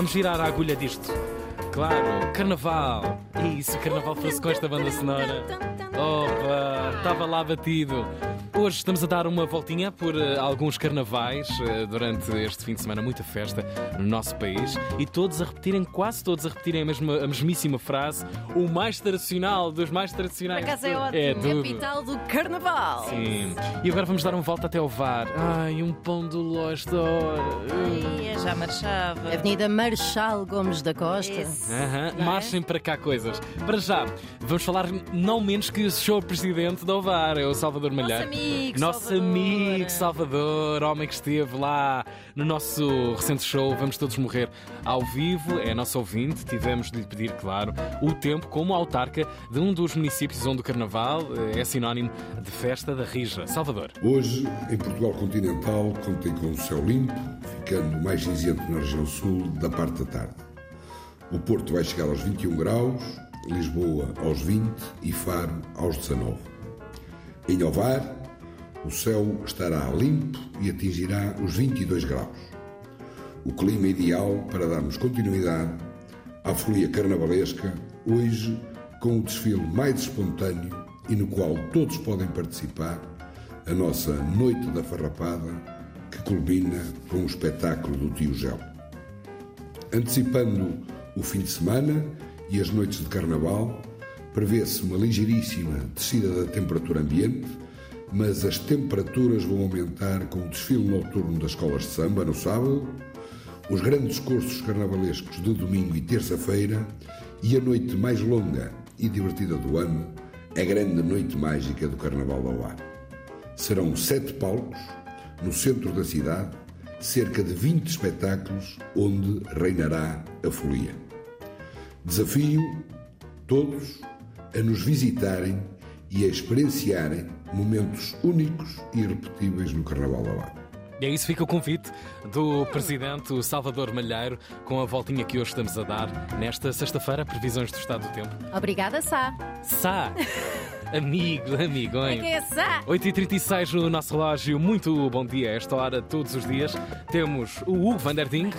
Vamos girar a agulha disto. Claro, carnaval. E se o carnaval fosse com esta banda sonora? Opa, estava lá batido. Hoje estamos a dar uma voltinha por uh, alguns carnavais uh, durante este fim de semana, muita festa no nosso país e todos a repetirem, quase todos a repetirem a, mesma, a mesmíssima frase, o mais tradicional dos mais tradicionais. Por acaso é ótimo, é tudo. capital do carnaval. Sim. E agora vamos dar uma volta até ao VAR. Ai, um pão do da hora. Já marchava. Avenida Marechal Gomes da Costa. Aham, é? Marchem para cá coisas. Para já, vamos falar não menos que o show presidente do VAR, é o Salvador Malheiro. Nosso amigo, Nosso Salvador. amigo Salvador, homem que esteve lá no nosso recente show Vamos Todos Morrer ao vivo, é nosso ouvinte. Tivemos de lhe pedir, claro, o tempo como autarca de um dos municípios onde o Carnaval eh, é sinónimo de festa da Rija. Salvador. Hoje, em Portugal continental, contém com o céu limpo, ficando mais cinzento na região sul da parte da tarde. O Porto vai chegar aos 21 graus, Lisboa aos 20 e Faro aos 19. Em Ovar, o céu estará limpo e atingirá os 22 graus. O clima ideal para darmos continuidade à folia carnavalesca, hoje com o desfile mais espontâneo e no qual todos podem participar, a nossa Noite da Farrapada, que culmina com o espetáculo do Tio Gel. Antecipando o fim de semana e as noites de carnaval, prevê-se uma ligeiríssima descida da temperatura ambiente mas as temperaturas vão aumentar com o desfile noturno das escolas de samba no sábado, os grandes cursos carnavalescos de domingo e terça-feira e a noite mais longa e divertida do ano, a grande noite mágica do Carnaval da Ar. Serão sete palcos no centro da cidade, cerca de 20 espetáculos onde reinará a folia. Desafio todos a nos visitarem e a experienciarem momentos únicos e irrepetíveis no Carnaval da Lapa. E é isso, fica o convite do Presidente Salvador Malheiro com a voltinha que hoje estamos a dar nesta sexta-feira, previsões do estado do tempo. Obrigada, Sá. Sá! Amigo, amigo, hein? É, é Sá. 8h36 no nosso relógio. Muito bom dia a esta hora, todos os dias. Temos o Hugo Van der Ding.